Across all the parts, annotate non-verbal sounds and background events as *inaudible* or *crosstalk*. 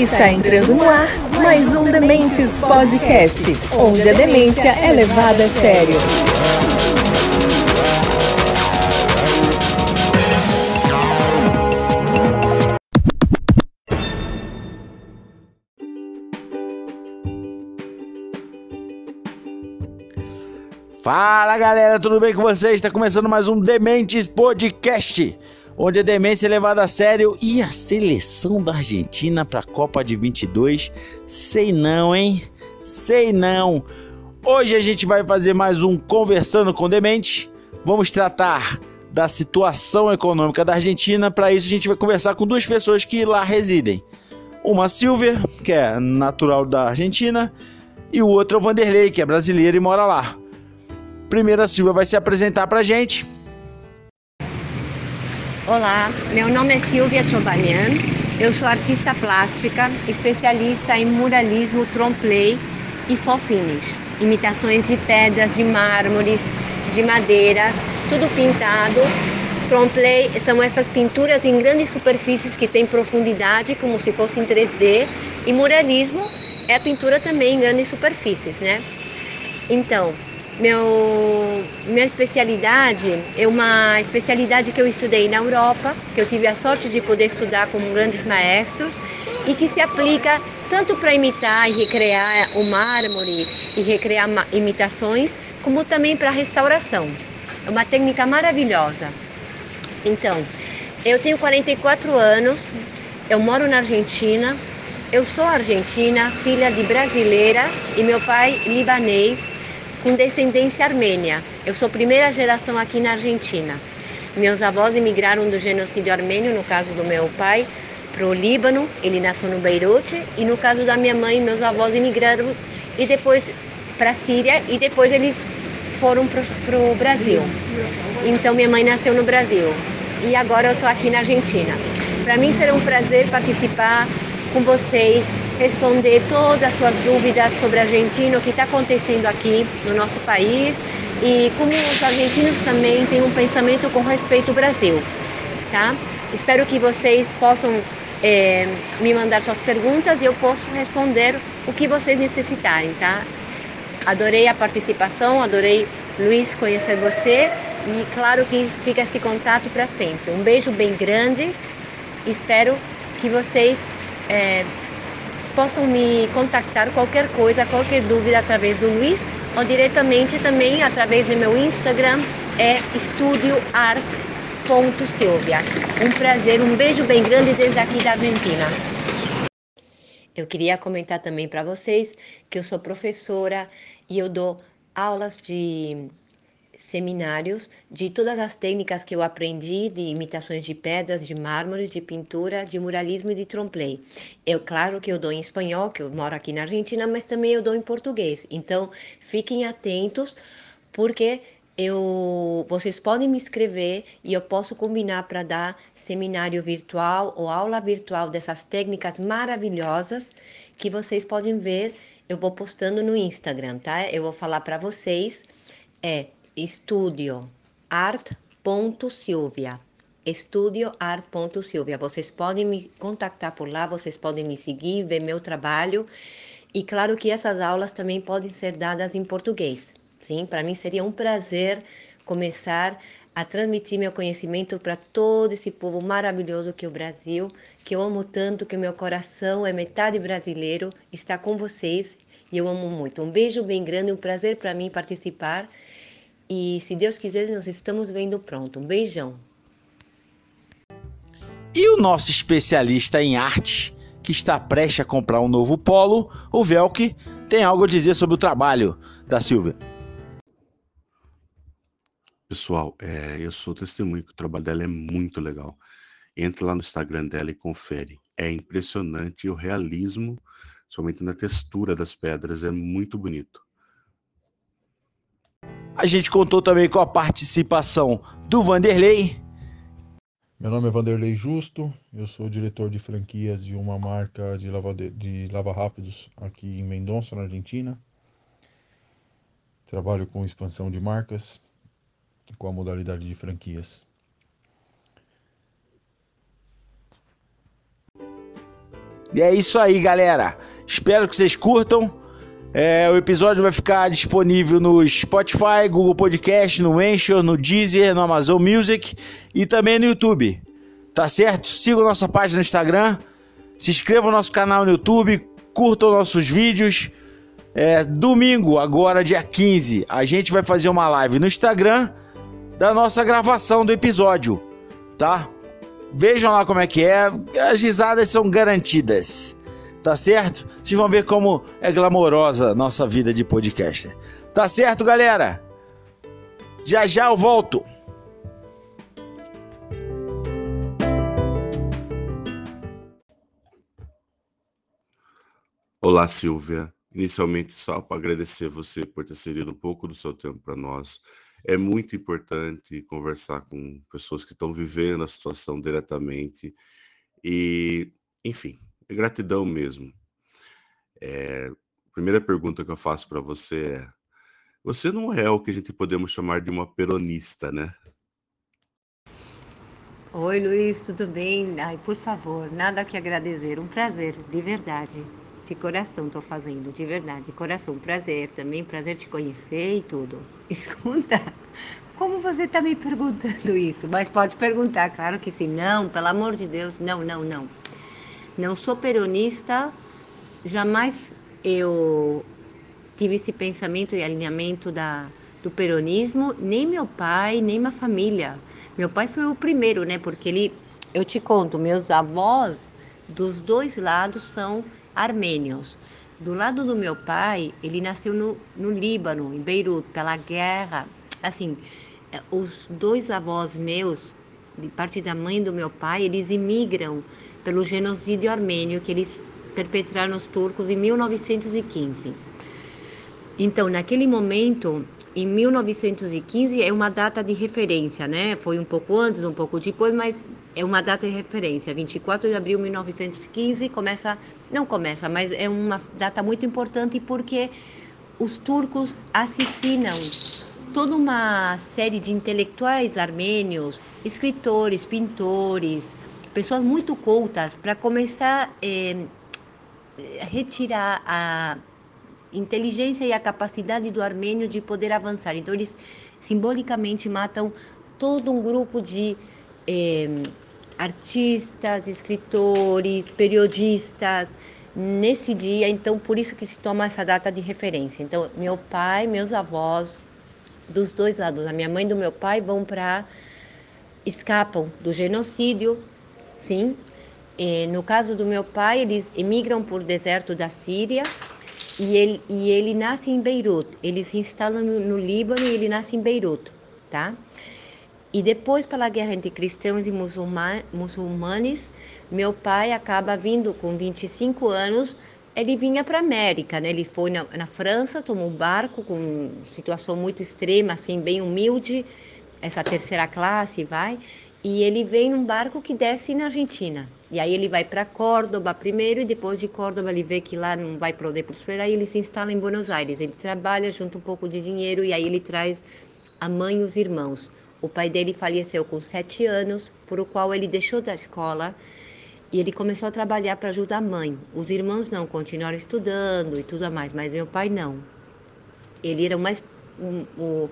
Está entrando no ar mais um Dementes Podcast, onde a demência é levada a sério. Fala galera, tudo bem com vocês? Está começando mais um Dementes Podcast, onde a demência é levada a sério e a seleção da Argentina para a Copa de 22. Sei não, hein? Sei não. Hoje a gente vai fazer mais um Conversando com Demente. Vamos tratar da situação econômica da Argentina. Para isso a gente vai conversar com duas pessoas que lá residem. Uma Silvia, que é natural da Argentina, e o outro é o Vanderlei, que é brasileiro e mora lá. Primeiro a Silvia vai se apresentar pra gente. Olá, meu nome é Silvia Chobanian, eu sou artista plástica, especialista em muralismo trompe e faux finish, imitações de pedras, de mármores, de madeira, tudo pintado. Trompe são essas pinturas em grandes superfícies que têm profundidade, como se fossem 3D, e muralismo é a pintura também em grandes superfícies, né? Então, meu, minha especialidade é uma especialidade que eu estudei na Europa, que eu tive a sorte de poder estudar com grandes maestros e que se aplica tanto para imitar e recriar o mármore e recriar imitações, como também para restauração. É uma técnica maravilhosa. Então, eu tenho 44 anos, eu moro na Argentina, eu sou argentina, filha de brasileira e meu pai libanês com descendência armênia. Eu sou primeira geração aqui na Argentina. Meus avós emigraram do genocídio armênio, no caso do meu pai, para o Líbano, ele nasceu no Beirute, e no caso da minha mãe, meus avós emigraram e depois para a Síria e depois eles foram para o Brasil. Então minha mãe nasceu no Brasil e agora eu estou aqui na Argentina. Para mim será um prazer participar com vocês responder todas as suas dúvidas sobre a Argentina, o que está acontecendo aqui no nosso país e como os argentinos também têm um pensamento com respeito ao Brasil, tá? Espero que vocês possam é, me mandar suas perguntas e eu posso responder o que vocês necessitarem, tá? Adorei a participação, adorei, Luiz, conhecer você e claro que fica esse contato para sempre. Um beijo bem grande, espero que vocês é, possam me contactar qualquer coisa, qualquer dúvida através do Luiz ou diretamente também através do meu Instagram, é estudioart.silvia. Um prazer, um beijo bem grande desde aqui da Argentina. Eu queria comentar também para vocês que eu sou professora e eu dou aulas de seminários de todas as técnicas que eu aprendi de imitações de pedras, de mármore, de pintura, de muralismo e de trompe Eu, claro que eu dou em espanhol, que eu moro aqui na Argentina, mas também eu dou em português. Então, fiquem atentos, porque eu, vocês podem me escrever e eu posso combinar para dar seminário virtual ou aula virtual dessas técnicas maravilhosas que vocês podem ver. Eu vou postando no Instagram, tá? Eu vou falar para vocês. É Estúdio art.silvia. Estúdio art.silvia. Vocês podem me contactar por lá, vocês podem me seguir, ver meu trabalho. E claro que essas aulas também podem ser dadas em português. Sim, para mim seria um prazer começar a transmitir meu conhecimento para todo esse povo maravilhoso que é o Brasil, que eu amo tanto, que meu coração é metade brasileiro, está com vocês e eu amo muito. Um beijo bem grande, um prazer para mim participar e se Deus quiser, nós estamos vendo pronto. Um beijão. E o nosso especialista em arte, que está prestes a comprar um novo polo, o Velk, tem algo a dizer sobre o trabalho da Silvia. Pessoal, é, eu sou testemunho que o trabalho dela é muito legal. Entra lá no Instagram dela e confere. É impressionante o realismo, somente na textura das pedras, é muito bonito. A gente contou também com a participação do Vanderlei. Meu nome é Vanderlei Justo, eu sou diretor de franquias de uma marca de lava, de lava rápidos aqui em Mendonça, na Argentina. Trabalho com expansão de marcas, com a modalidade de franquias. E é isso aí, galera. Espero que vocês curtam. É, o episódio vai ficar disponível no Spotify, Google Podcast, no Anchor, no Deezer, no Amazon Music e também no YouTube. Tá certo? Siga nossa página no Instagram, se inscreva no nosso canal no YouTube, curtam nossos vídeos. É, domingo, agora dia 15, a gente vai fazer uma live no Instagram da nossa gravação do episódio, tá? Vejam lá como é que é, as risadas são garantidas, tá certo? Vocês vão ver como é glamourosa nossa vida de podcaster. Tá certo, galera? Já já eu volto. Olá, Silvia. Inicialmente, só para agradecer você por ter cedido um pouco do seu tempo para nós. É muito importante conversar com pessoas que estão vivendo a situação diretamente. E, enfim, é gratidão mesmo. É, a primeira pergunta que eu faço para você é: você não é o que a gente podemos chamar de uma peronista, né? Oi, Luiz, tudo bem? Ai, por favor, nada que agradecer. Um prazer, de verdade de coração tô fazendo, de verdade, de coração. Prazer também, prazer te conhecer e tudo. *laughs* Escuta, como você tá me perguntando isso? Mas pode perguntar, claro que sim. Não, pelo amor de Deus, não, não, não. Não sou peronista, jamais eu tive esse pensamento e alinhamento da, do peronismo, nem meu pai, nem minha família. Meu pai foi o primeiro, né? Porque ele, eu te conto, meus avós dos dois lados são armênios. Do lado do meu pai, ele nasceu no, no Líbano, em Beirute, pela guerra. Assim, é, os dois avós meus, de parte da mãe do meu pai, eles imigram pelo genocídio armênio que eles perpetraram os turcos em 1915. Então, naquele momento, em 1915 é uma data de referência, né? Foi um pouco antes, um pouco depois, mas é uma data de referência. 24 de abril de 1915 começa, não começa, mas é uma data muito importante porque os turcos assassinam toda uma série de intelectuais armênios, escritores, pintores, pessoas muito cultas para começar a retirar a inteligência e a capacidade do armênio de poder avançar. Então eles simbolicamente matam todo um grupo de é, artistas, escritores, periodistas nesse dia, então por isso que se toma essa data de referência. Então, meu pai, meus avós, dos dois lados, a minha mãe e do meu pai vão para escapam do genocídio, sim. E, no caso do meu pai, eles emigram por deserto da Síria e ele, e ele nasce em Beirute. Ele se instala no, no Líbano e ele nasce em Beirute, tá? E depois, pela guerra entre cristãos e muçulmanos, meu pai acaba vindo com 25 anos. Ele vinha para a América, né? Ele foi na, na, França, tomou um barco com situação muito extrema, assim, bem humilde, essa terceira classe, vai. E ele vem num barco que desce na Argentina. E aí ele vai para Córdoba primeiro e depois de Córdoba ele vê que lá não vai poder prosperar e ele se instala em Buenos Aires. Ele trabalha, junta um pouco de dinheiro e aí ele traz a mãe e os irmãos. O pai dele faleceu com sete anos, por o qual ele deixou da escola e ele começou a trabalhar para ajudar a mãe. Os irmãos não, continuaram estudando e tudo mais, mas meu pai não. Ele era o mais. Um,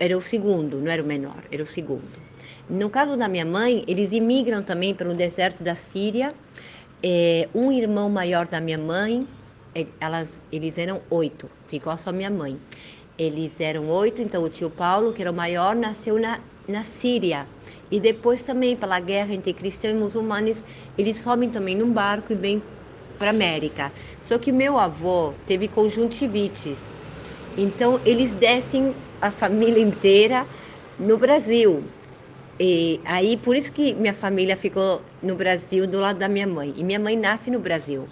era o segundo, não era o menor, era o segundo. No caso da minha mãe, eles imigram também pelo deserto da Síria. É, um irmão maior da minha mãe, é, elas, eles eram oito, ficou só minha mãe. Eles eram oito, então o tio Paulo, que era o maior, nasceu na, na Síria. E depois também, pela guerra entre cristãos e muçulmanos, eles sobem também num barco e vêm para América. Só que meu avô teve conjuntivites. Então eles descem a família *laughs* inteira no Brasil. E aí por isso que minha família ficou no Brasil do lado da minha mãe. E minha mãe nasce no Brasil.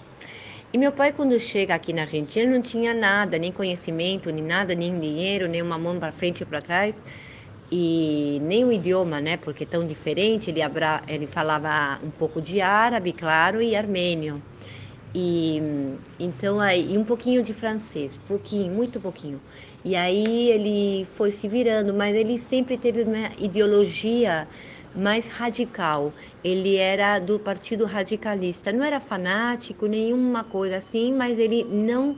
E meu pai, quando chega aqui na Argentina, não tinha nada, nem conhecimento, nem nada, nem dinheiro, nem uma mão para frente e para trás, e nem o idioma, né? Porque é tão diferente. Ele, abra, ele falava um pouco de árabe, claro, e armênio. E então aí, e um pouquinho de francês, pouquinho, muito pouquinho. E aí ele foi se virando, mas ele sempre teve uma ideologia mais radical. Ele era do partido radicalista. Não era fanático, nenhuma coisa assim, mas ele não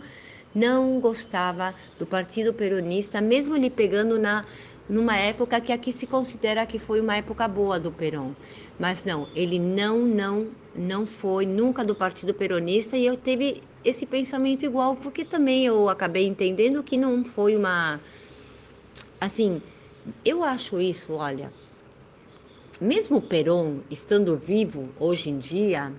não gostava do partido peronista, mesmo ele pegando na numa época que aqui se considera que foi uma época boa do Perón. Mas não, ele não, não, não foi nunca do partido peronista e eu teve esse pensamento igual, porque também eu acabei entendendo que não foi uma assim, eu acho isso, olha, mesmo Perón estando vivo hoje em dia,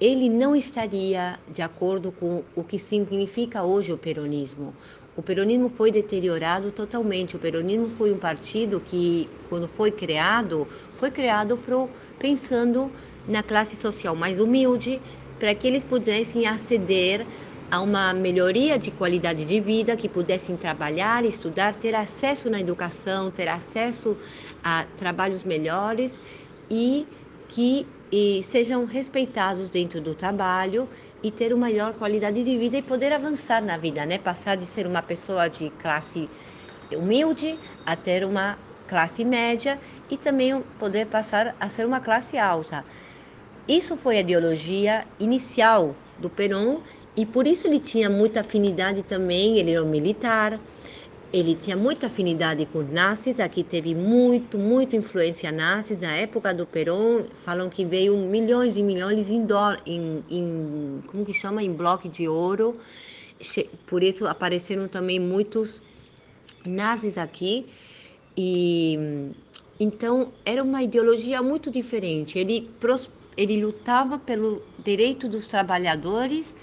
ele não estaria de acordo com o que significa hoje o peronismo. O peronismo foi deteriorado totalmente. O peronismo foi um partido que, quando foi criado, foi criado pro, pensando na classe social mais humilde, para que eles pudessem aceder a uma melhoria de qualidade de vida, que pudessem trabalhar, estudar, ter acesso na educação, ter acesso a trabalhos melhores e que e sejam respeitados dentro do trabalho e ter uma melhor qualidade de vida e poder avançar na vida, né? Passar de ser uma pessoa de classe humilde a ter uma classe média e também poder passar a ser uma classe alta. Isso foi a ideologia inicial do Perón e por isso ele tinha muita afinidade também, ele era um militar, ele tinha muita afinidade com nazis, aqui teve muito, muito influência nazis, na época do Perón, falam que veio milhões e milhões em, dólar, em, em como que chama, em bloco de ouro, por isso apareceram também muitos nazis aqui, e então era uma ideologia muito diferente, ele, ele lutava pelo direito dos trabalhadores,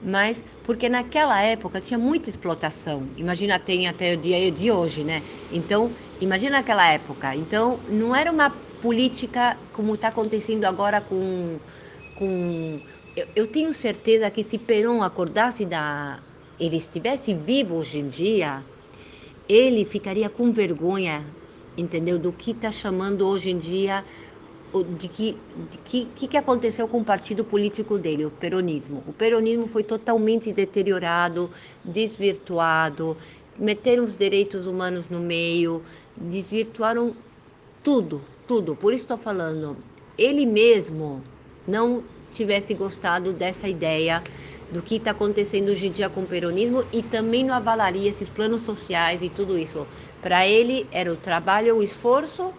mas porque naquela época tinha muita explotação. Imagina tem até o dia de hoje, né? Então, imagina naquela época. Então, não era uma política como está acontecendo agora com com eu, eu, tenho certeza que se Perón acordasse da ele estivesse vivo hoje em dia, ele ficaria com vergonha, entendeu? Do que está chamando hoje em dia de que de que, que aconteceu com o partido político dele, o peronismo. O peronismo foi totalmente deteriorado, desvirtuado, meteram os direitos humanos no meio, desvirtuaram tudo, tudo. Por isso estou falando, ele mesmo não tivesse gostado dessa ideia do que está acontecendo hoje em dia com o peronismo e também não avalaria esses planos sociais e tudo isso. Para ele era o trabalho, o esforço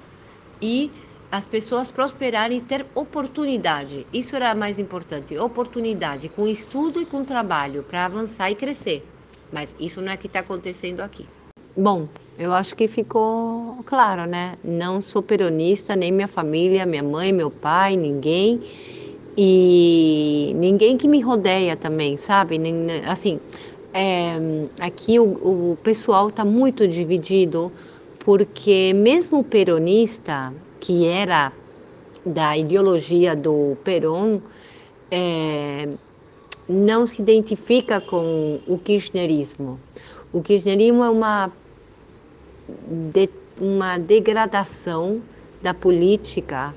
e as pessoas prosperarem e ter oportunidade. Isso era mais importante, oportunidade com estudo e com trabalho para avançar e crescer. Mas isso não é que está acontecendo aqui. Bom, eu acho que ficou claro, né? Não sou peronista, nem minha família, minha mãe, meu pai, ninguém. E ninguém que me rodeia também, sabe? Assim, é, aqui o, o pessoal está muito dividido, porque mesmo o peronista, que era da ideologia do Perón, é, não se identifica com o kirchnerismo. O kirchnerismo é uma, de, uma degradação da política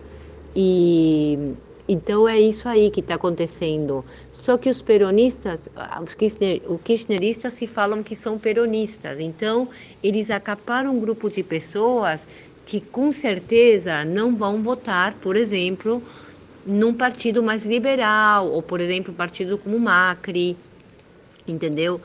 e então é isso aí que está acontecendo. Só que os peronistas, os kirchner, os kirchneristas se falam que são peronistas. Então eles acaparam um grupo de pessoas que com certeza não vão votar, por exemplo, num partido mais liberal, ou por exemplo, um partido como o Macri, entendeu?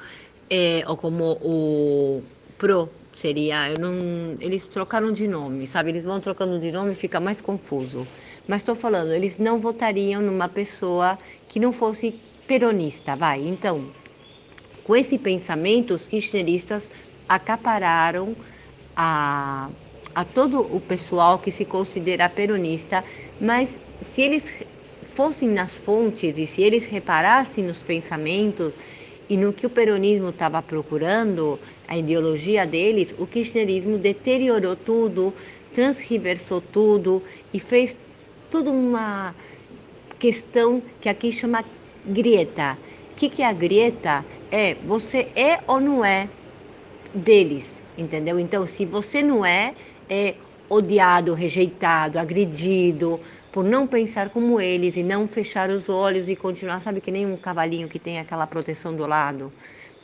É, ou como o PRO, seria, eu não, eles trocaram de nome, sabe? Eles vão trocando de nome fica mais confuso. Mas estou falando, eles não votariam numa pessoa que não fosse peronista, vai. Então, com esse pensamento, os kirchneristas acapararam a a todo o pessoal que se considera peronista, mas se eles fossem nas fontes e se eles reparassem nos pensamentos e no que o peronismo estava procurando, a ideologia deles, o kirchnerismo deteriorou tudo, transversou tudo e fez toda uma questão que aqui chama grieta. O que, que é a grieta? É você é ou não é deles, entendeu? Então, se você não é, é odiado, rejeitado, agredido, por não pensar como eles e não fechar os olhos e continuar, sabe, que nem um cavalinho que tem aquela proteção do lado.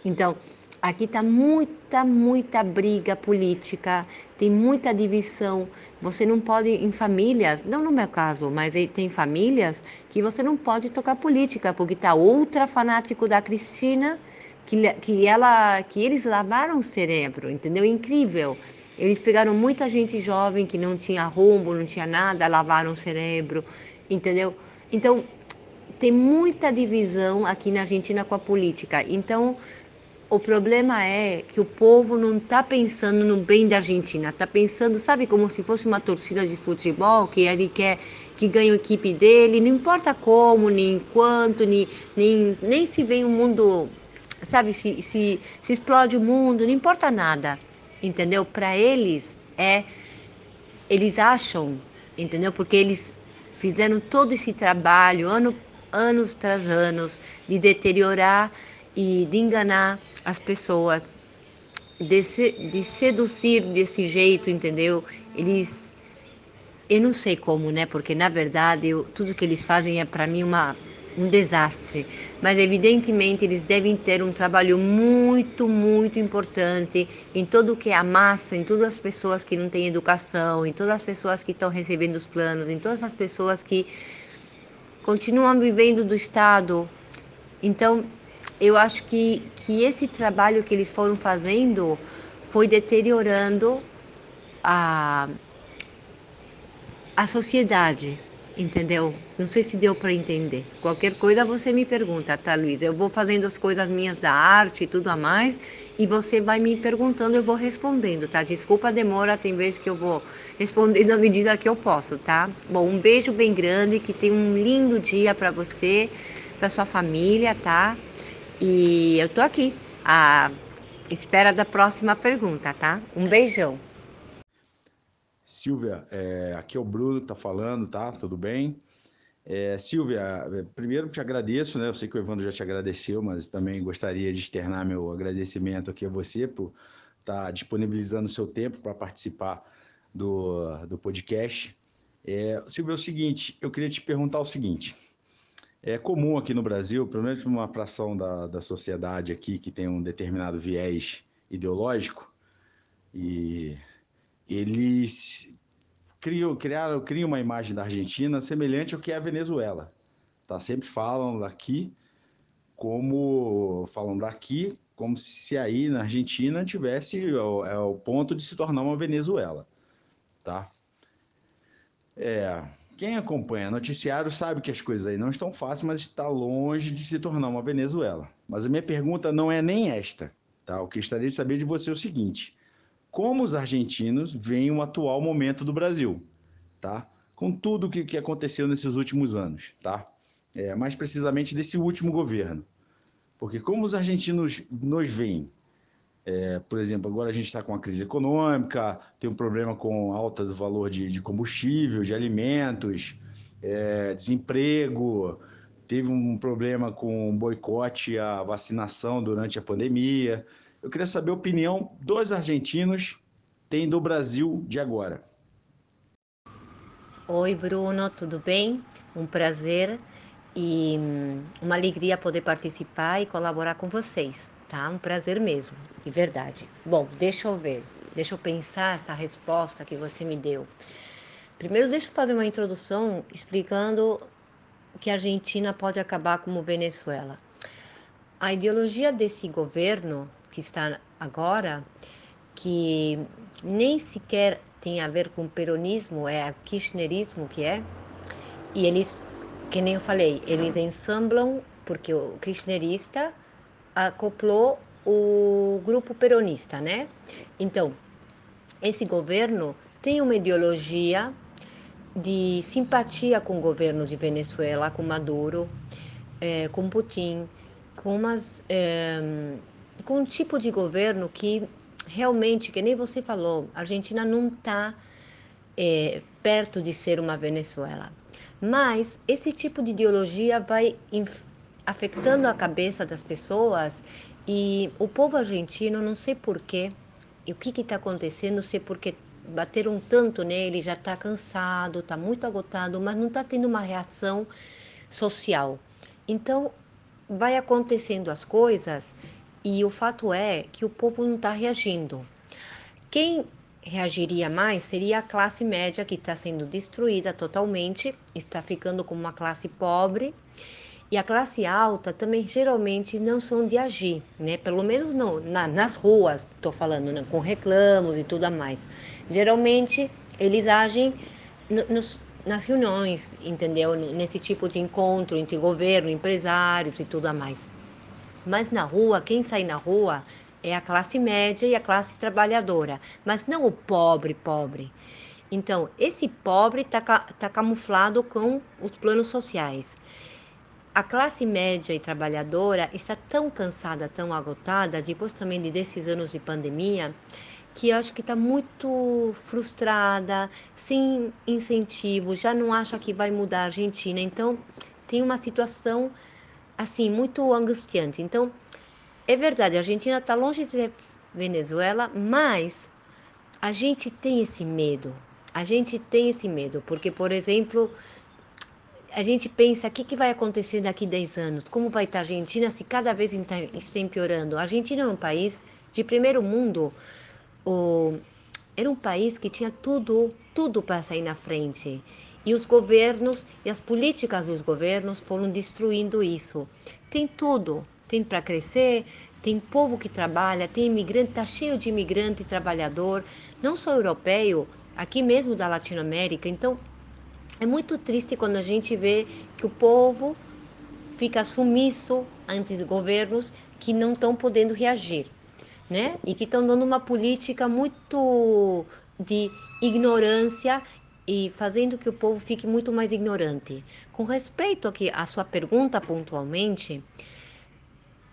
Então, aqui está muita, muita briga política, tem muita divisão. Você não pode, em famílias, não no meu caso, mas tem famílias que você não pode tocar política, porque está outra fanático da Cristina, que, que, ela, que eles lavaram o cérebro, entendeu? Incrível. Eles pegaram muita gente jovem que não tinha rumo, não tinha nada, lavaram o cérebro, entendeu? Então, tem muita divisão aqui na Argentina com a política. Então, o problema é que o povo não está pensando no bem da Argentina, está pensando, sabe, como se fosse uma torcida de futebol, que ele quer que ganhe a equipe dele, não importa como, nem quanto, nem, nem, nem se vem o mundo, sabe, se, se, se explode o mundo, não importa nada entendeu? Para eles é eles acham, entendeu? Porque eles fizeram todo esse trabalho ano, anos tras anos de deteriorar e de enganar as pessoas, de, se, de seduzir desse jeito, entendeu? Eles eu não sei como, né? Porque na verdade eu, tudo que eles fazem é para mim uma um desastre. Mas evidentemente eles devem ter um trabalho muito, muito importante em todo o que é a massa, em todas as pessoas que não têm educação, em todas as pessoas que estão recebendo os planos, em todas as pessoas que continuam vivendo do Estado. Então, eu acho que, que esse trabalho que eles foram fazendo foi deteriorando a, a sociedade entendeu? Não sei se deu para entender. Qualquer coisa você me pergunta, tá, Luiz? Eu vou fazendo as coisas minhas da arte e tudo a mais, e você vai me perguntando, eu vou respondendo, tá? Desculpa a demora, tem vezes que eu vou respondendo à medida que eu posso, tá? Bom, um beijo bem grande, que tenha um lindo dia para você, para sua família, tá? E eu tô aqui, à espera da próxima pergunta, tá? Um beijão. Silvia, é, aqui é o Bruno que tá falando, tá? Tudo bem? É, Silvia, é, primeiro te agradeço, né? Eu sei que o Evandro já te agradeceu, mas também gostaria de externar meu agradecimento aqui a você por estar tá disponibilizando seu tempo para participar do, do podcast. É, Silvia, é o seguinte, eu queria te perguntar o seguinte. É comum aqui no Brasil, pelo menos uma fração da, da sociedade aqui que tem um determinado viés ideológico, e eles criam, criaram, criam uma imagem da Argentina semelhante ao que é a Venezuela. Tá? Sempre falam daqui como falam daqui como se aí na Argentina tivesse o, é o ponto de se tornar uma Venezuela, tá? É, quem acompanha noticiário sabe que as coisas aí não estão fáceis, mas está longe de se tornar uma Venezuela. Mas a minha pergunta não é nem esta, tá? O que gostaria de saber de você é o seguinte: como os argentinos veem o atual momento do Brasil, tá? Com tudo o que, que aconteceu nesses últimos anos, tá? É, mais precisamente desse último governo. Porque como os argentinos nos veem, é, por exemplo, agora a gente está com a crise econômica, tem um problema com alta do valor de, de combustível, de alimentos, é, desemprego, teve um problema com boicote à vacinação durante a pandemia. Eu queria saber a opinião dos argentinos tem do Brasil de agora. Oi, Bruno, tudo bem? Um prazer e hum, uma alegria poder participar e colaborar com vocês, tá? Um prazer mesmo, de verdade. Bom, deixa eu ver, deixa eu pensar essa resposta que você me deu. Primeiro, deixa eu fazer uma introdução explicando que a Argentina pode acabar como Venezuela. A ideologia desse governo que está agora, que nem sequer tem a ver com peronismo, é a kirchnerismo que é, e eles, que nem eu falei, eles ensamblam, porque o kirchnerista acoplou o grupo peronista, né? Então, esse governo tem uma ideologia de simpatia com o governo de Venezuela, com Maduro, é, com Putin, com umas é, com um tipo de governo que realmente, que nem você falou, a Argentina não está é, perto de ser uma Venezuela. Mas esse tipo de ideologia vai afetando a cabeça das pessoas e o povo argentino, não sei porquê, e o que está acontecendo, não sei porquê, bateram tanto nele, já está cansado, está muito agotado, mas não está tendo uma reação social. Então, vai acontecendo as coisas E o fato é que o povo não está reagindo. Quem reagiria mais seria a classe média que está sendo destruída totalmente, está ficando como uma classe pobre. E a classe alta também geralmente não são de agir, né? Pelo menos não, na, nas ruas, estou falando, né? com reclamos e tudo mais. Geralmente eles agem no, nos, nas reuniões, entendeu? Nesse tipo de encontro entre governo, empresários e tudo mais. Mas na rua, quem sai na rua é a classe média e a classe trabalhadora, mas não o pobre, pobre. Então, esse pobre está tá camuflado com os planos sociais. A classe média e trabalhadora está tão cansada, tão agotada, depois também de desses anos de pandemia, que acho que está muito frustrada, sem incentivo, já não acha que vai mudar a Argentina. Então, tem uma situação assim muito angustiante. Então, é verdade, a Argentina está longe de ser Venezuela, mas a gente tem esse medo. A gente tem esse medo, porque, por exemplo, a gente pensa o que, que vai acontecer daqui a 10 anos, como vai estar a Argentina se cada vez está empeorando. A Argentina é um país de primeiro mundo, o, era um país que tinha tudo, tudo para sair na frente. E os governos e as políticas dos governos foram destruindo isso. Tem tudo, tem para crescer, tem povo que trabalha, tem imigrante, está cheio de imigrante trabalhador, não só europeu, aqui mesmo da Latinoamérica. Então, é muito triste quando a gente vê que o povo fica sumiço ante os governos que não estão podendo reagir, né? E que estão dando uma política muito de ignorância e fazendo que o povo fique muito mais ignorante. Com respeito aqui à sua pergunta pontualmente,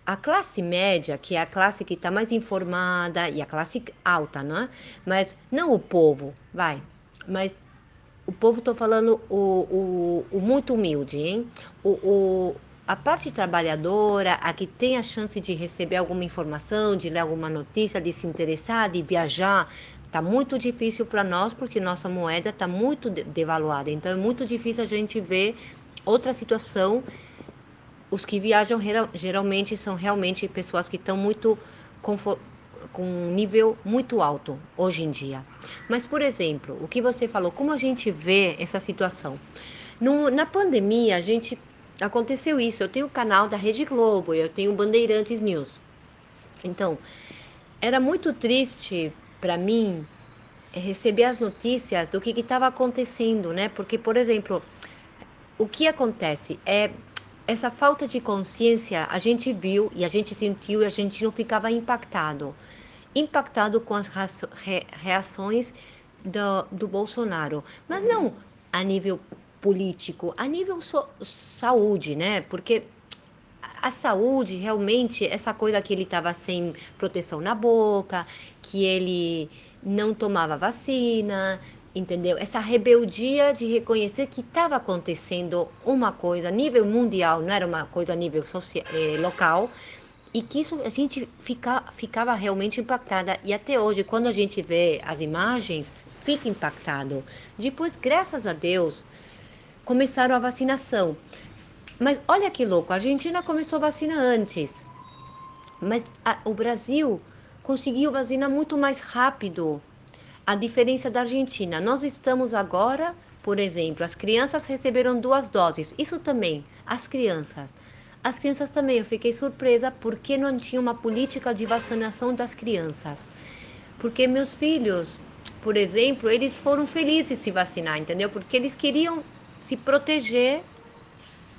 a classe média, que é a classe que está mais informada, e a classe alta, né? Mas não o povo, vai. Mas o povo, estou falando o, o, o, muito humilde, hein? O, o, a parte trabalhadora, a que tem a chance de receber alguma informação, de ler alguma notícia, de se interessar, de viajar, Está muito difícil para nós porque nossa moeda está muito devaluada. Então é muito difícil a gente ver outra situação os que viajam geralmente são realmente pessoas que estão muito com um nível muito alto hoje em dia. Mas, por exemplo, o que você falou, como a gente vê essa situação? No, na pandemia, a gente aconteceu isso. Eu tenho o canal da Rede Globo, eu tenho Bandeirantes News. Então, era muito triste para mim receber as notícias do que estava acontecendo, né? Porque, por exemplo, o que acontece é essa falta de consciência a gente viu e a gente sentiu e a gente não ficava impactado. Impactado com as reações do, do Bolsonaro. Mas não a nível político, a nível so, saúde, né? Porque a saúde, realmente, essa coisa que ele estava sem proteção na boca, que ele não tomava vacina, entendeu? Essa rebeldia de reconhecer que estava acontecendo uma coisa a nível mundial, não era uma coisa a nível social, eh, local, e que isso a gente fica, ficava realmente impactada. E até hoje, quando a gente vê as imagens, fica impactado. Depois, graças a Deus, começaram a vacinação. Mas olha que louco, a Argentina começou a vacina antes, mas a, o Brasil conseguiu vacinar muito mais rápido a diferença da Argentina. Nós estamos agora, por exemplo, as crianças receberam duas doses. Isso também, as crianças. As crianças também, eu fiquei surpresa porque não tinha uma política de vacinação das crianças. Porque meus filhos, por exemplo, eles foram felizes se vacinar, entendeu? Porque eles queriam se proteger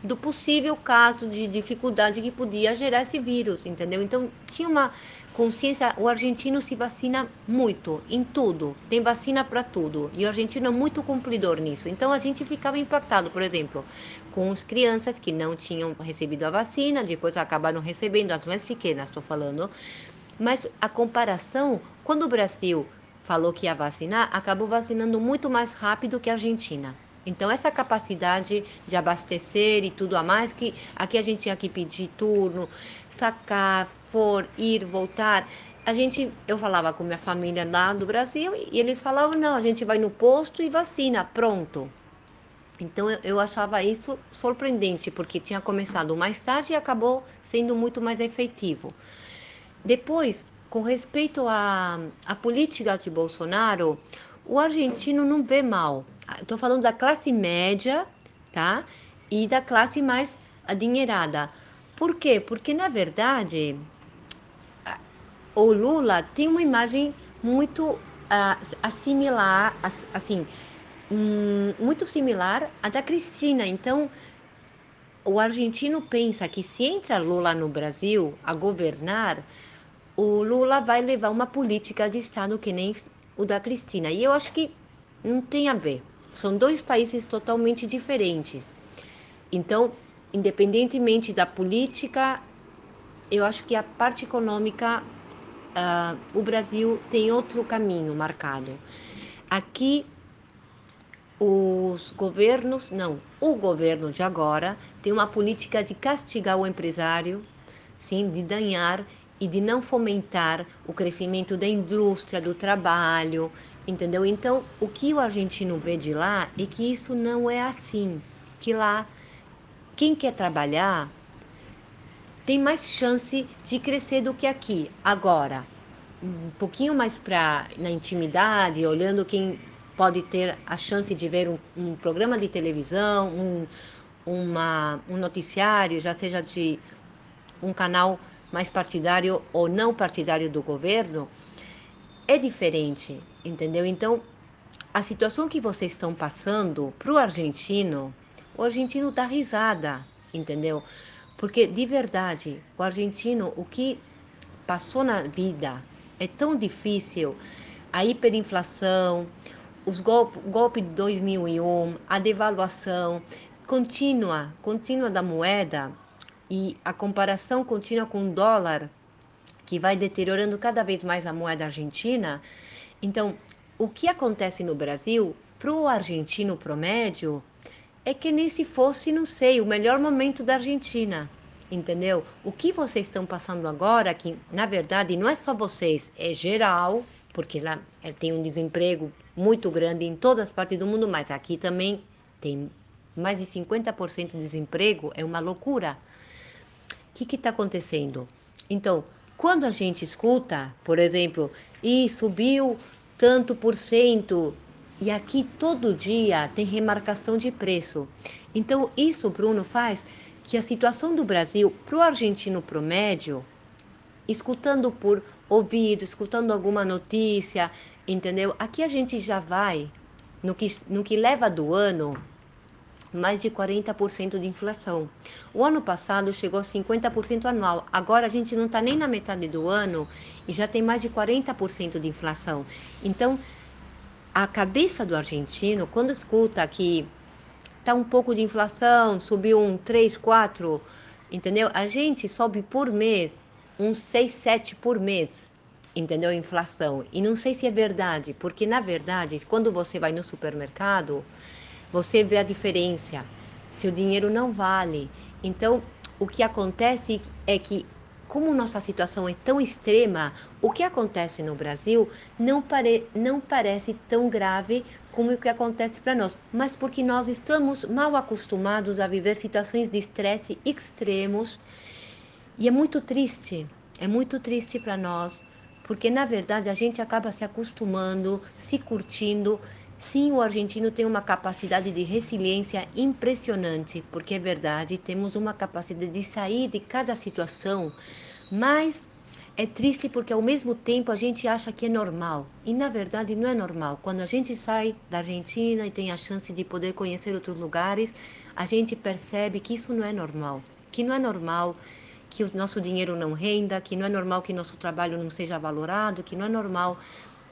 do possível caso de dificuldade que podia gerar esse vírus, entendeu? Então tinha uma consciência, o argentino se vacina muito, em tudo, tem vacina para tudo, e o argentino é muito cumpridor nisso. Então a gente ficava impactado, por exemplo, com as crianças que não tinham recebido a vacina, depois acabaram recebendo, as mais pequenas, estou falando. Mas a comparação, quando o Brasil falou que ia vacinar, acabou vacinando muito mais rápido que a Argentina. Então, essa capacidade de abastecer e tudo a mais, que aqui a gente tinha que pedir turno, sacar, for, ir, voltar. A gente, eu falava com minha família lá do Brasil e eles falavam: não, a gente vai no posto e vacina, pronto. Então eu, eu achava isso surpreendente, porque tinha começado mais tarde e acabou sendo muito mais efetivo. Depois, com respeito à, à política de Bolsonaro, o argentino não vê mal. Estou falando da classe média, tá? E da classe mais adinheirada. Por quê? Porque, na verdade, o Lula tem uma imagem muito uh, assimilar, assim, um, muito similar à da Cristina. Então, o argentino pensa que se entra Lula no Brasil a governar, o Lula vai levar uma política de Estado que nem o da Cristina. E eu acho que não tem a ver. São dois países totalmente diferentes. Então, independentemente da política, eu acho que a parte econômica, uh, o Brasil tem outro caminho marcado. Aqui, os governos, não, o governo de agora tem uma política de castigar o empresário, sim, de danhar e de não fomentar o crescimento da indústria, do trabalho, entendeu? Então, o que o argentino vê de lá é que isso não é assim, que lá quem quer trabalhar tem mais chance de crescer do que aqui. Agora, um pouquinho mais para na intimidade, olhando quem pode ter a chance de ver um, um programa de televisão, um, uma, um noticiário, já seja de um canal mais partidário ou não partidário do governo, é diferente, entendeu? Então, a situação que vocês estão passando para o argentino, o argentino dá risada, entendeu? Porque de verdade, o argentino, o que passou na vida é tão difícil, a hiperinflação, os golpes golpe de 2001, a devaluação contínua, contínua da moeda, e a comparação contínua com o dólar, que vai deteriorando cada vez mais a moeda argentina. Então, o que acontece no Brasil, para o argentino promédio, é que nem se fosse, não sei, o melhor momento da Argentina. Entendeu? O que vocês estão passando agora, que na verdade não é só vocês, é geral, porque lá é, tem um desemprego muito grande em todas as partes do mundo, mas aqui também tem mais de 50% de desemprego, é uma loucura que está acontecendo? Então, quando a gente escuta, por exemplo, e subiu tanto por cento, e aqui todo dia tem remarcação de preço. Então, isso, Bruno, faz que a situação do Brasil para o argentino promédio, escutando por ouvido, escutando alguma notícia, entendeu? Aqui a gente já vai, no que, no que leva do ano, mais de 40% de inflação. O ano passado chegou a 50% anual. Agora a gente não está nem na metade do ano e já tem mais de 40% de inflação. Então, a cabeça do argentino, quando escuta que está um pouco de inflação, subiu um 3, 4, entendeu? A gente sobe por mês um 6, 7 por mês entendeu? Inflação. E não sei se é verdade, porque na verdade, quando você vai no supermercado, você vê a diferença. Seu dinheiro não vale. Então, o que acontece é que, como nossa situação é tão extrema, o que acontece no Brasil não, pare, não parece tão grave como o que acontece para nós, mas porque nós estamos mal acostumados a viver situações de estresse extremos e é muito triste, é muito triste para nós, porque na verdade a gente acaba se acostumando, se curtindo Sim, o argentino tem uma capacidade de resiliência impressionante, porque é verdade, temos uma capacidade de sair de cada situação, mas é triste porque ao mesmo tempo a gente acha que é normal e na verdade não é normal. Quando a gente sai da Argentina e tem a chance de poder conhecer outros lugares, a gente percebe que isso não é normal, que não é normal que o nosso dinheiro não renda, que não é normal que nosso trabalho não seja valorado, que não é normal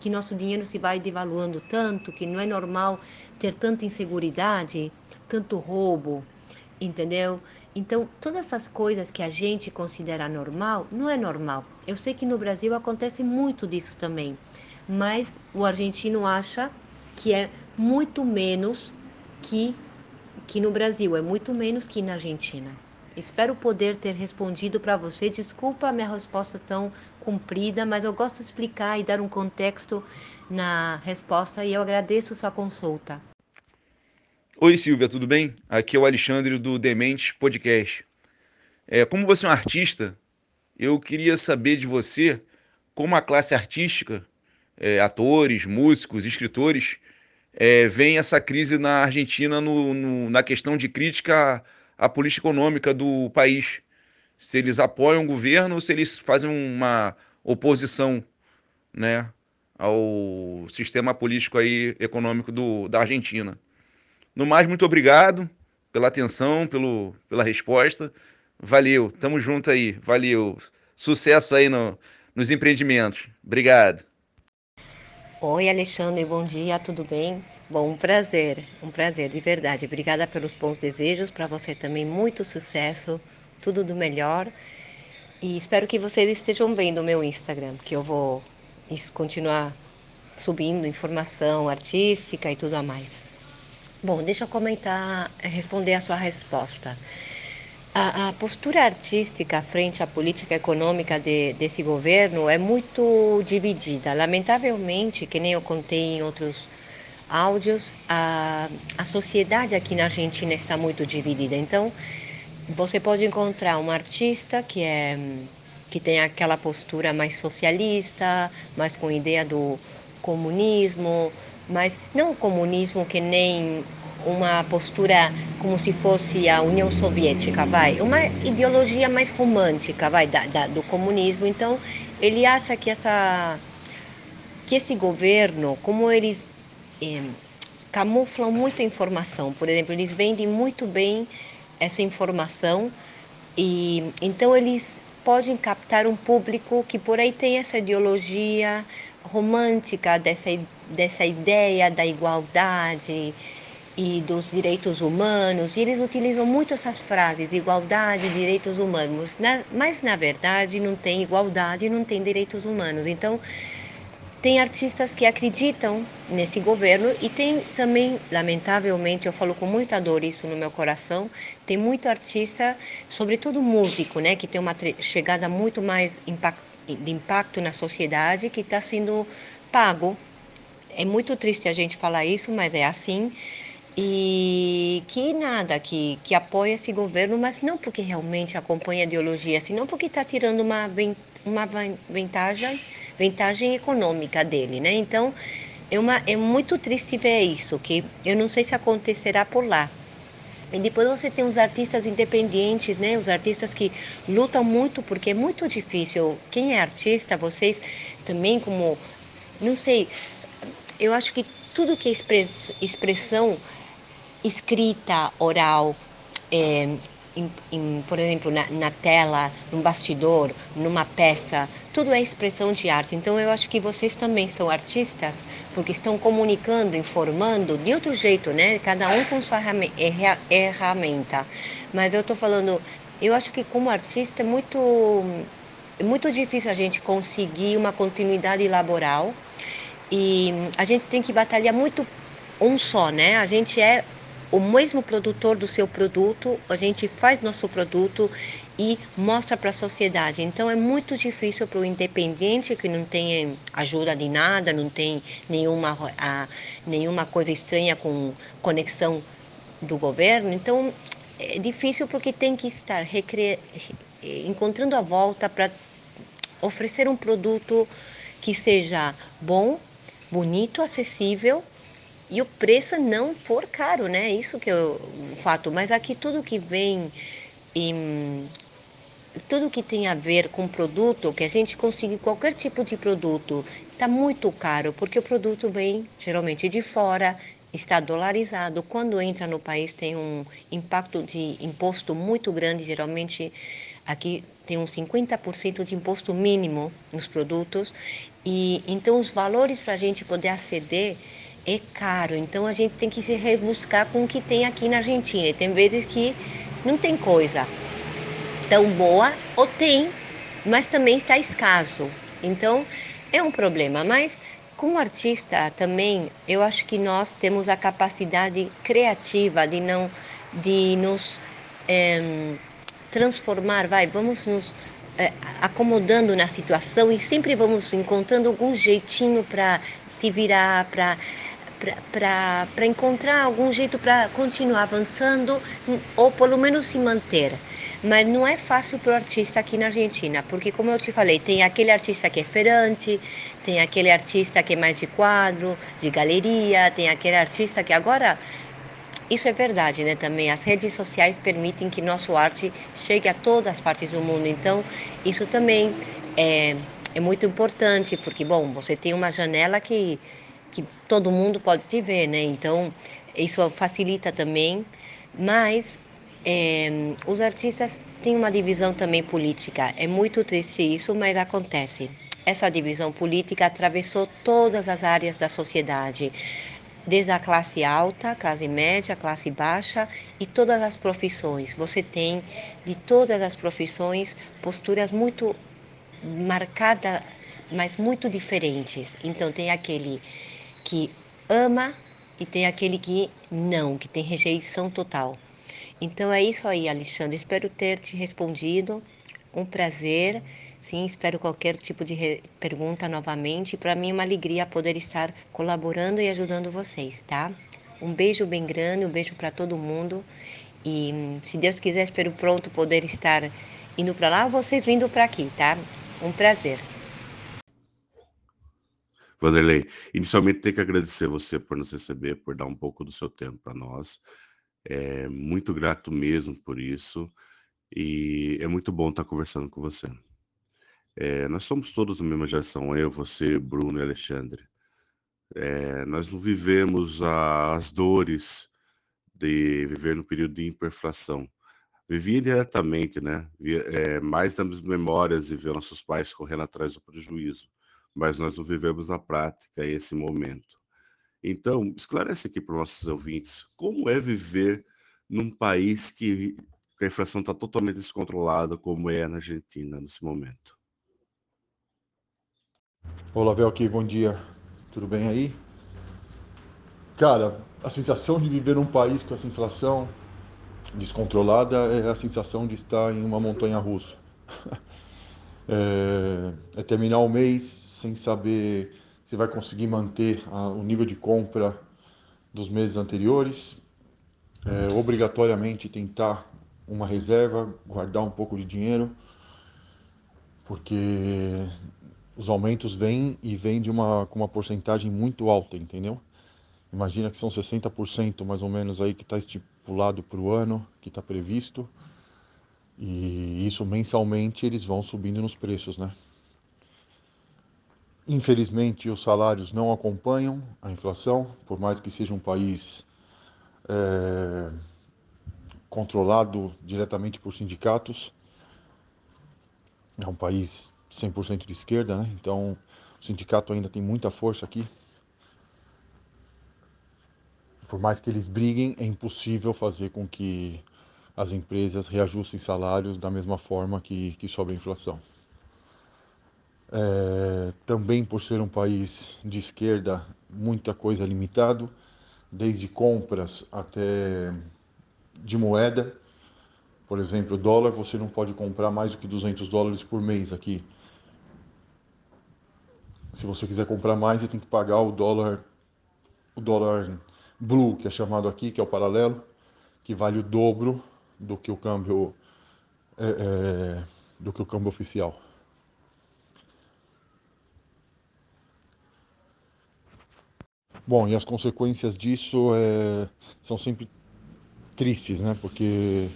que nosso dinheiro se vai devaluando tanto, que não é normal ter tanta inseguridade, tanto roubo, entendeu? Então, todas essas coisas que a gente considera normal, não é normal. Eu sei que no Brasil acontece muito disso também, mas o argentino acha que é muito menos que que no Brasil, é muito menos que na Argentina. Espero poder ter respondido para você. Desculpa a minha resposta tão comprida, mas eu gosto de explicar e dar um contexto na resposta e eu agradeço sua consulta. Oi Silvia, tudo bem? Aqui é o Alexandre do Demente Podcast. É, como você é um artista, eu queria saber de você como a classe artística, é, atores, músicos, escritores, é, vem essa crise na Argentina no, no, na questão de crítica à, à política econômica do país. Se eles apoiam o governo ou se eles fazem uma oposição né, ao sistema político aí, econômico do, da Argentina. No mais, muito obrigado pela atenção, pelo, pela resposta. Valeu, tamo junto aí, valeu. Sucesso aí no, nos empreendimentos. Obrigado. Oi, Alexandre, bom dia, tudo bem? Bom, um prazer, um prazer, de verdade. Obrigada pelos bons desejos, para você também muito sucesso, tudo do melhor. E espero que vocês estejam bem no meu Instagram, que eu vou continuar subindo informação artística e tudo a mais. Bom, deixa eu comentar, responder a sua resposta. A, a, postura artística frente à política econômica de, desse governo é muito dividida. Lamentavelmente, que nem eu contei em outros áudios, a, a sociedade aqui na Argentina está muito dividida. Então, você pode encontrar um artista que é que tem aquela postura mais socialista, mais com ideia do comunismo, mas não o comunismo que nem uma postura como se fosse a União Soviética, vai, uma ideologia mais romântica, vai, da, da, do comunismo. Então, ele acha que essa que esse governo, como eles eh, camuflam muito informação, por exemplo, eles vendem muito bem essa informação e então eles podem captar um público que por aí tem essa ideologia romântica dessa dessa ideia da igualdade e dos direitos humanos, e eles utilizam muito essas frases, igualdade, direitos humanos, mas na verdade não tem igualdade, não tem direitos humanos. Então, tem artistas que acreditam nesse governo e tem também, lamentavelmente, eu falo com muita dor isso no meu coração, tem muito artista, sobretudo músico, né, que tem uma chegada muito mais impact, de impacto na sociedade, que está sendo pago. É muito triste a gente falar isso, mas é assim e que nada, que, que apoia esse governo, mas não porque realmente acompanha a ideologia, senão porque está tirando uma, uma vantagem, vantagem econômica dele, né? Então, é, uma, é muito triste ver isso, que eu não sei se acontecerá por lá. E depois você tem os artistas independentes, né? Os artistas que lutam muito, porque é muito difícil. Quem é artista, vocês também como, não sei, eu acho que tudo que é expressão escrita, oral, é, em, em, por exemplo, na, na, tela, num bastidor, numa peça, tudo é expressão de arte. Então eu acho que vocês também são artistas porque estão comunicando, informando de outro jeito, né? Cada um com sua ferramenta. Mas eu estou falando, eu acho que como artista é muito, é muito difícil a gente conseguir uma continuidade laboral e a gente tem que batalhar muito um só, né? A gente é o mesmo produtor do seu produto, a gente faz nosso produto e mostra para a sociedade. Então é muito difícil para o independente que não tem ajuda de nada, não tem nenhuma, a, nenhuma coisa estranha com conexão do governo. Então é difícil porque tem que estar recre... encontrando a volta para oferecer um produto que seja bom, bonito, acessível e o preço não for caro, né? Isso que é fato. Mas aqui tudo que vem em tudo que tem a ver com produto, que a gente consegue qualquer tipo de produto, está muito caro, porque o produto vem geralmente de fora, está dolarizado. Quando entra no país tem um impacto de imposto muito grande, geralmente aqui tem uns 50% de imposto mínimo nos produtos. E então os valores para a gente poder aceder é caro. Então a gente tem que se rebuscar com o que tem aqui na Argentina. E tem vezes que não tem coisa tão boa, ou tem, mas também está escasso. Então é um problema. Mas como artista também, eu acho que nós temos a capacidade criativa de não de nos é, transformar, vai, vamos nos é, acomodando na situação e sempre vamos encontrando algum jeitinho para se virar, para para encontrar algum jeito para continuar avançando ou pelo menos se manter. mas não é fácil para o artista aqui na Argentina, porque como eu te falei, tem aquele artista que é feirante, tem aquele artista que é mais de quadro, de galeria, tem aquele artista que agora isso é verdade, né? Também as redes sociais permitem que nosso arte chegue a todas as partes do mundo. Então, isso também é, é muito importante, porque, bom, você tem uma janela que, que todo mundo pode te ver, né? Então, isso facilita também. Mas é, os artistas têm uma divisão também política. É muito triste isso, mas acontece. Essa divisão política atravessou todas as áreas da sociedade desde a classe alta, classe média, classe baixa e todas as profissões. Você tem de todas as profissões posturas muito marcadas, mas muito diferentes. Então tem aquele que ama e tem aquele que não, que tem rejeição total. Então é isso aí, Alexandre. Espero ter te respondido. Um prazer. Sim, espero qualquer tipo de pergunta novamente. Para mim é uma alegria poder estar colaborando e ajudando vocês, tá? Um beijo bem grande, um beijo para todo mundo. E se Deus quiser, espero pronto poder estar indo para lá vocês vindo para aqui, tá? Um prazer. Vanderlei, inicialmente tenho que agradecer você por nos receber, por dar um pouco do seu tempo para nós. É muito grato mesmo por isso. E é muito bom estar conversando com você. É, nós somos todos da mesma geração, eu, você, Bruno e Alexandre. É, nós não vivemos a, as dores de viver no período de hiperinflação. Vivia diretamente, né? Via, é, mais das memórias e ver nossos pais correndo atrás do prejuízo. Mas nós não vivemos na prática esse momento. Então, esclarece aqui para os nossos ouvintes como é viver num país que a inflação está totalmente descontrolada, como é na Argentina nesse momento. Olá, Velki, bom dia. Tudo bem aí? Cara, a sensação de viver num país com essa inflação descontrolada é a sensação de estar em uma montanha russa. *laughs* é, é, terminar o mês sem saber se vai conseguir manter a, o nível de compra dos meses anteriores. É, obrigatoriamente tentar uma reserva, guardar um pouco de dinheiro, porque os aumentos vêm e vêm de uma, com uma porcentagem muito alta, entendeu? Imagina que são 60% mais ou menos aí que está estipulado para o ano, que está previsto. E isso mensalmente eles vão subindo nos preços, né? Infelizmente os salários não acompanham a inflação, por mais que seja um país é, controlado diretamente por sindicatos. É um país 100% de esquerda, né? Então, o sindicato ainda tem muita força aqui. Por mais que eles briguem, é impossível fazer com que as empresas reajustem salários da mesma forma que, que sobe a inflação. É, também por ser um país de esquerda, muita coisa limitado, desde compras até de moeda. Por exemplo, dólar, você não pode comprar mais do que 200 dólares por mês aqui. Se você quiser comprar mais, você tem que pagar o dólar, o dólar blue, que é chamado aqui, que é o paralelo, que vale o dobro do que o câmbio é, é, do que o câmbio oficial. Bom, e as consequências disso é, são sempre tristes, né? Porque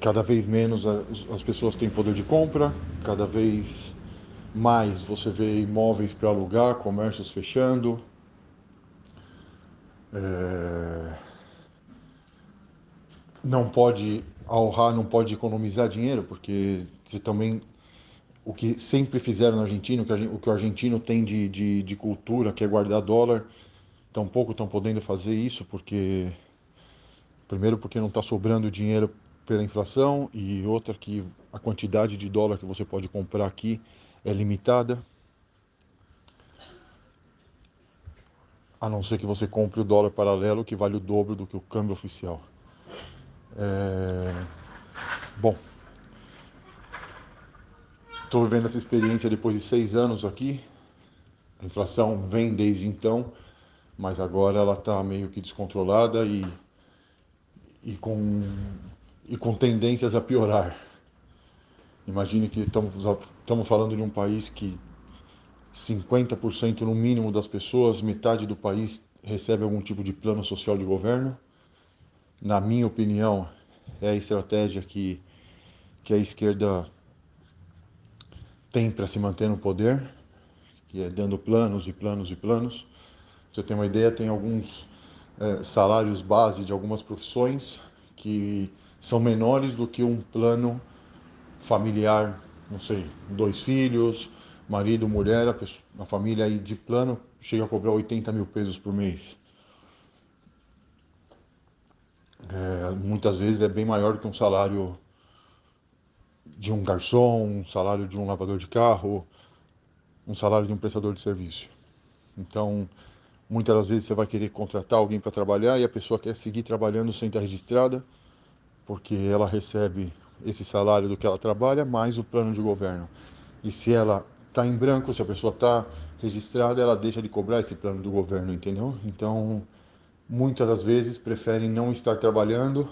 cada vez menos as pessoas têm poder de compra, cada vez mais você vê imóveis para alugar, comércios fechando. É... Não pode ahorrar, não pode economizar dinheiro, porque você também. O que sempre fizeram na Argentina, o que o argentino tem de, de, de cultura, que é guardar dólar, tampouco estão podendo fazer isso, porque. Primeiro, porque não está sobrando dinheiro pela inflação, e outra, que a quantidade de dólar que você pode comprar aqui é limitada. A não ser que você compre o dólar paralelo, que vale o dobro do que o câmbio oficial. É... Bom, estou vivendo essa experiência depois de seis anos aqui. A inflação vem desde então, mas agora ela está meio que descontrolada e, e com e com tendências a piorar. Imagine que estamos, falando de um país que 50% no mínimo das pessoas, metade do país recebe algum tipo de plano social de governo. Na minha opinião, é a estratégia que, que a esquerda tem para se manter no poder, que é dando planos e planos e planos. Você tem uma ideia, tem alguns é, salários base de algumas profissões que são menores do que um plano familiar, não sei, dois filhos, marido, mulher, a, pessoa, a família aí de plano chega a cobrar 80 mil pesos por mês. É, muitas vezes é bem maior que um salário de um garçom, um salário de um lavador de carro, um salário de um prestador de serviço. Então, muitas das vezes você vai querer contratar alguém para trabalhar e a pessoa quer seguir trabalhando sem estar registrada, porque ela recebe esse salário do que ela trabalha, mais o plano de governo. E se ela está em branco, se a pessoa está registrada, ela deixa de cobrar esse plano do governo, entendeu? Então, muitas das vezes preferem não estar trabalhando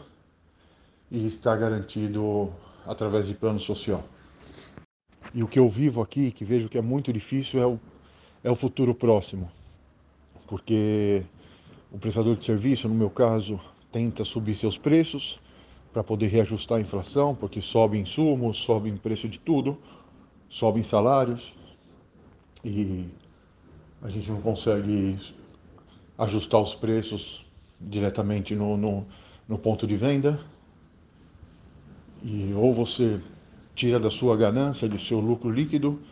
e estar garantido através de plano social. E o que eu vivo aqui, que vejo que é muito difícil, é o, é o futuro próximo. Porque o prestador de serviço, no meu caso, tenta subir seus preços, para poder reajustar a inflação, porque sobe insumos, sobe preço de tudo, sobem salários e a gente não consegue ajustar os preços diretamente no, no, no ponto de venda. E ou você tira da sua ganância, do seu lucro líquido,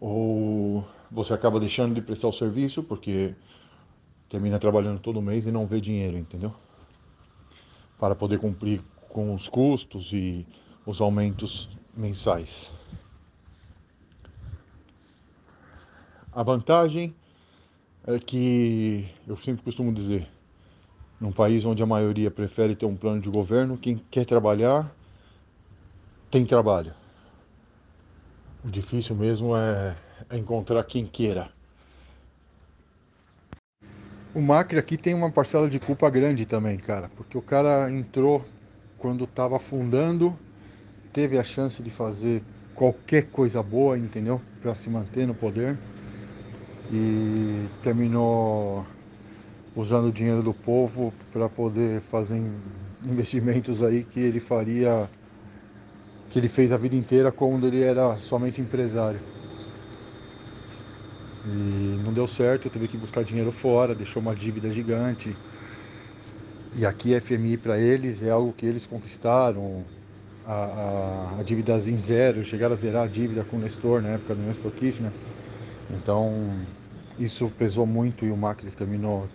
ou você acaba deixando de prestar o serviço porque termina trabalhando todo mês e não vê dinheiro, entendeu? para poder cumprir com os custos e os aumentos mensais. A vantagem é que eu sempre costumo dizer, num país onde a maioria prefere ter um plano de governo, quem quer trabalhar tem trabalho. O difícil mesmo é, é encontrar quem queira. O Macri aqui tem uma parcela de culpa grande também, cara, porque o cara entrou quando estava afundando, teve a chance de fazer qualquer coisa boa, entendeu? Para se manter no poder e terminou usando o dinheiro do povo para poder fazer investimentos aí que ele faria, que ele fez a vida inteira quando ele era somente empresário. E não deu certo, teve que buscar dinheiro fora, deixou uma dívida gigante. E aqui a FMI para eles é algo que eles conquistaram. A, a, a dívida em zero, chegaram a zerar a dívida com o Nestor na época do Nestor Kirchner. Então isso pesou muito e o Macri terminou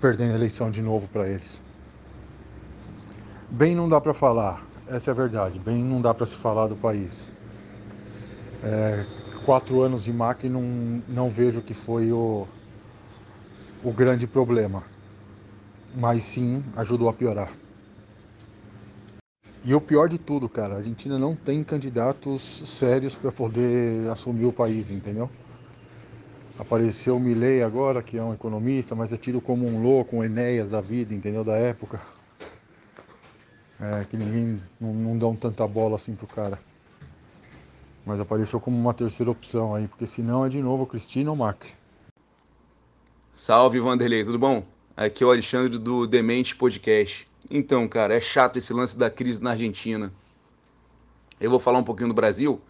perdendo a eleição de novo para eles. Bem não dá para falar, essa é a verdade. Bem não dá para se falar do país. É, quatro anos de Macri não, não vejo que foi o, o grande problema, mas sim ajudou a piorar. E o pior de tudo, cara, a Argentina não tem candidatos sérios para poder assumir o país, entendeu? Apareceu o Milley agora, que é um economista, mas é tido como um louco, um Enéas da vida, entendeu? Da época. É, que ninguém não, não dão tanta bola assim pro cara. Mas apareceu como uma terceira opção aí, porque senão é de novo Cristina ou Macri. Salve Vanderlei, tudo bom? Aqui é o Alexandre do Demente Podcast. Então, cara, é chato esse lance da crise na Argentina. Eu vou falar um pouquinho do Brasil,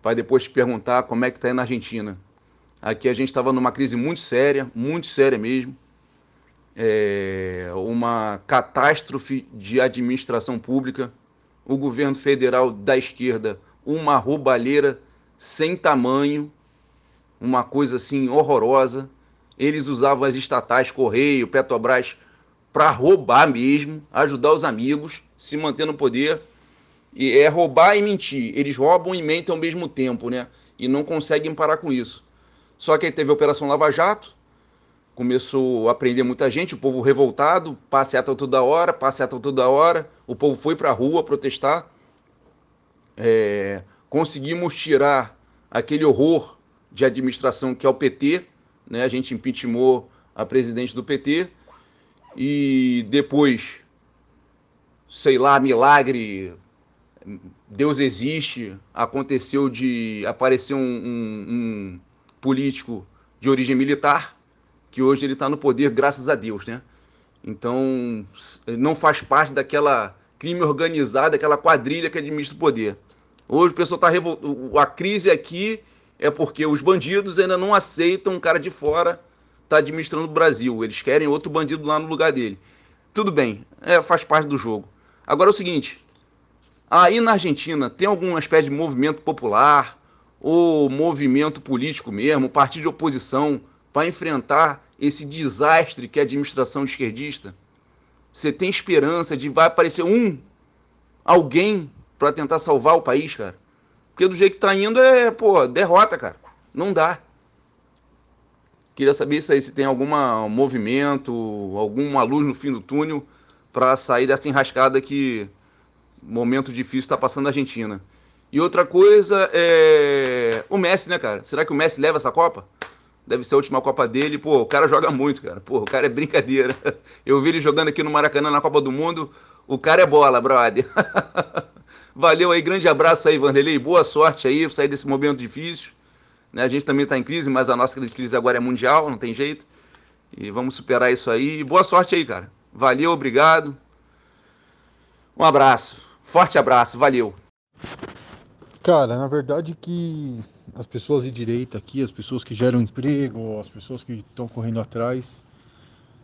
para depois te perguntar como é que tá aí na Argentina. Aqui a gente estava numa crise muito séria, muito séria mesmo. É uma catástrofe de administração pública. O governo federal da esquerda uma roubalheira sem tamanho, uma coisa assim horrorosa. Eles usavam as estatais, Correio, Petrobras, para roubar mesmo, ajudar os amigos, se manter no poder. E é roubar e mentir. Eles roubam e mentem ao mesmo tempo, né? E não conseguem parar com isso. Só que aí teve a Operação Lava Jato, começou a prender muita gente, o povo revoltado, passeata toda hora, passeata toda hora. O povo foi para a rua protestar é, conseguimos tirar aquele horror de administração que é o PT, né? a gente impeachmentou a presidente do PT, e depois sei lá, milagre, Deus existe, aconteceu de aparecer um, um, um político de origem militar, que hoje ele está no poder, graças a Deus, né? Então, não faz parte daquela crime organizado, daquela quadrilha que administra o poder. Hoje o pessoal está revol... A crise aqui é porque os bandidos ainda não aceitam um cara de fora tá administrando o Brasil. Eles querem outro bandido lá no lugar dele. Tudo bem, é, faz parte do jogo. Agora é o seguinte: aí na Argentina tem alguma espécie de movimento popular ou movimento político mesmo, partido de oposição para enfrentar esse desastre que é a administração esquerdista? Você tem esperança de vai aparecer um, alguém para tentar salvar o país, cara? Porque do jeito que tá indo é, pô, derrota, cara. Não dá. Queria saber isso aí, se tem algum movimento, alguma luz no fim do túnel para sair dessa enrascada que momento difícil está passando a Argentina. E outra coisa é o Messi, né, cara? Será que o Messi leva essa Copa? Deve ser a última Copa dele. Pô, o cara joga muito, cara. Pô, o cara é brincadeira. *laughs* Eu vi ele jogando aqui no Maracanã na Copa do Mundo. O cara é bola, brother. *laughs* Valeu aí, grande abraço aí, Vanderlei. Boa sorte aí, sair desse momento difícil. Né? A gente também está em crise, mas a nossa crise agora é mundial, não tem jeito. E vamos superar isso aí. Boa sorte aí, cara. Valeu, obrigado. Um abraço. Forte abraço, valeu. Cara, na verdade que as pessoas de direita aqui, as pessoas que geram emprego, as pessoas que estão correndo atrás,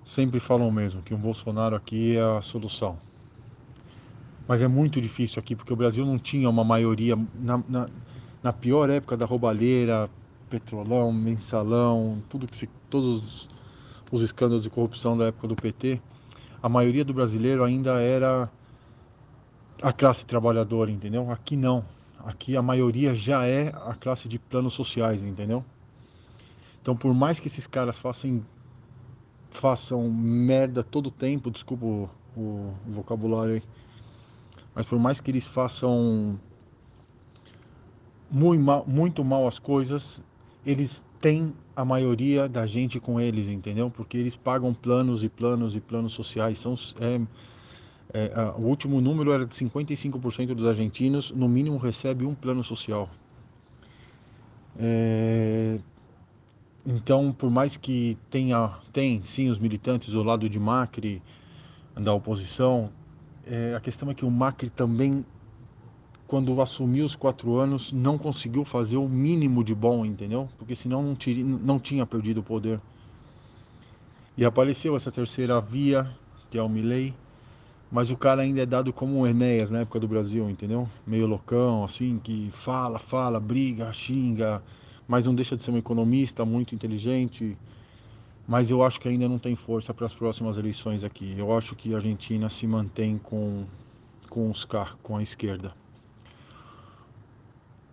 sempre falam mesmo que um Bolsonaro aqui é a solução. Mas é muito difícil aqui, porque o Brasil não tinha uma maioria. Na, na, na pior época da roubalheira, petrolão, mensalão, tudo que se, todos os escândalos de corrupção da época do PT, a maioria do brasileiro ainda era a classe trabalhadora, entendeu? Aqui não. Aqui a maioria já é a classe de planos sociais, entendeu? Então, por mais que esses caras façam façam merda todo o tempo, desculpa o, o vocabulário aí, mas por mais que eles façam muito mal, muito mal as coisas, eles têm a maioria da gente com eles, entendeu? Porque eles pagam planos e planos e planos sociais. São, é, é, o último número era de 55% dos argentinos, no mínimo recebe um plano social. É, então, por mais que tenha, tem sim os militantes do lado de Macri, da oposição, é, a questão é que o Macri também quando assumiu os quatro anos, não conseguiu fazer o mínimo de bom, entendeu? Porque senão não, tiri, não tinha perdido o poder. E apareceu essa terceira via, que é o Milley, mas o cara ainda é dado como um Enéas na época do Brasil, entendeu? Meio loucão, assim, que fala, fala, briga, xinga, mas não deixa de ser um economista muito inteligente. Mas eu acho que ainda não tem força para as próximas eleições aqui. Eu acho que a Argentina se mantém com, com os car com a esquerda.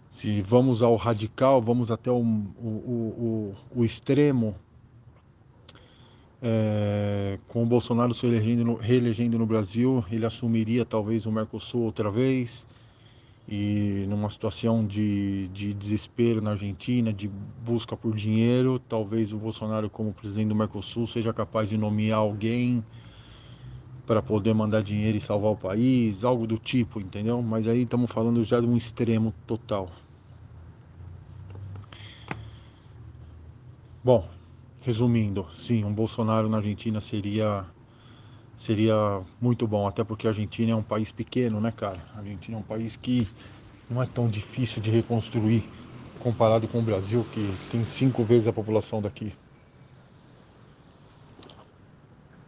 Se vamos ao radical, vamos até o, o, o, o extremo, é, com o Bolsonaro se elegendo, reelegendo no Brasil, ele assumiria talvez o Mercosul outra vez, e numa situação de, de desespero na Argentina, de busca por dinheiro, talvez o Bolsonaro, como presidente do Mercosul, seja capaz de nomear alguém para poder mandar dinheiro e salvar o país, algo do tipo, entendeu? Mas aí estamos falando já de um extremo total. Bom, resumindo, sim, um Bolsonaro na Argentina seria seria muito bom, até porque a Argentina é um país pequeno, né, cara? A Argentina é um país que não é tão difícil de reconstruir comparado com o Brasil, que tem cinco vezes a população daqui.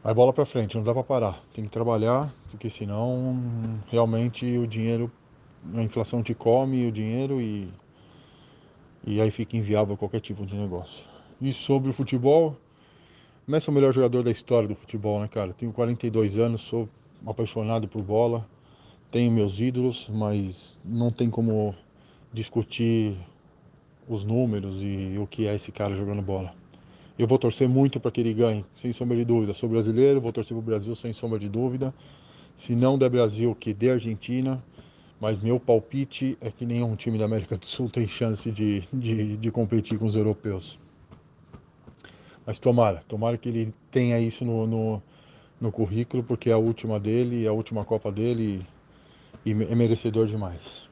Vai bola para frente, não dá para parar. Tem que trabalhar, porque senão realmente o dinheiro, a inflação te come o dinheiro e, e aí fica inviável qualquer tipo de negócio. E sobre o futebol, Messi é o melhor jogador da história do futebol, né, cara? Tenho 42 anos, sou apaixonado por bola, tenho meus ídolos, mas não tem como discutir os números e o que é esse cara jogando bola. Eu vou torcer muito para que ele ganhe, sem sombra de dúvida. Sou brasileiro, vou torcer para o Brasil sem sombra de dúvida. Se não der Brasil, que dê Argentina. Mas meu palpite é que nenhum time da América do Sul tem chance de, de, de competir com os europeus. Mas tomara, tomara que ele tenha isso no, no, no currículo, porque é a última dele, é a última Copa dele e é merecedor demais.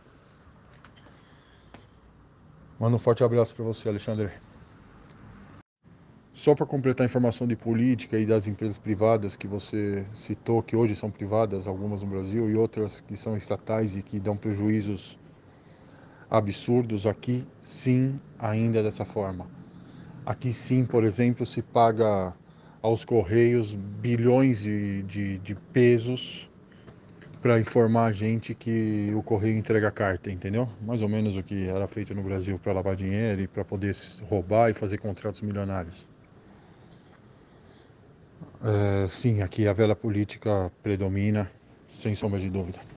Manda um forte abraço para você, Alexandre. Só para completar a informação de política e das empresas privadas que você citou, que hoje são privadas, algumas no Brasil, e outras que são estatais e que dão prejuízos absurdos, aqui sim, ainda dessa forma. Aqui sim, por exemplo, se paga aos Correios bilhões de, de, de pesos para informar a gente que o Correio entrega carta, entendeu? Mais ou menos o que era feito no Brasil para lavar dinheiro e para poder roubar e fazer contratos milionários. É, sim, aqui a vela política predomina, sem sombra de dúvida.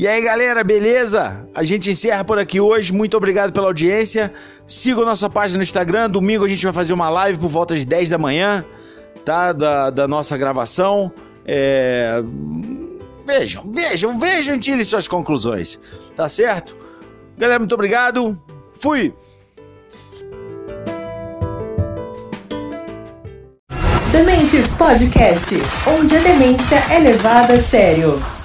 E aí, galera, beleza? A gente encerra por aqui hoje. Muito obrigado pela audiência. Siga a nossa página no Instagram. Domingo a gente vai fazer uma live por volta de 10 da manhã, tá? Da, da nossa gravação. É... Vejam, vejam, vejam tirem suas conclusões. Tá certo? Galera, muito obrigado. Fui! Dementes Podcast, onde a demência é levada a sério.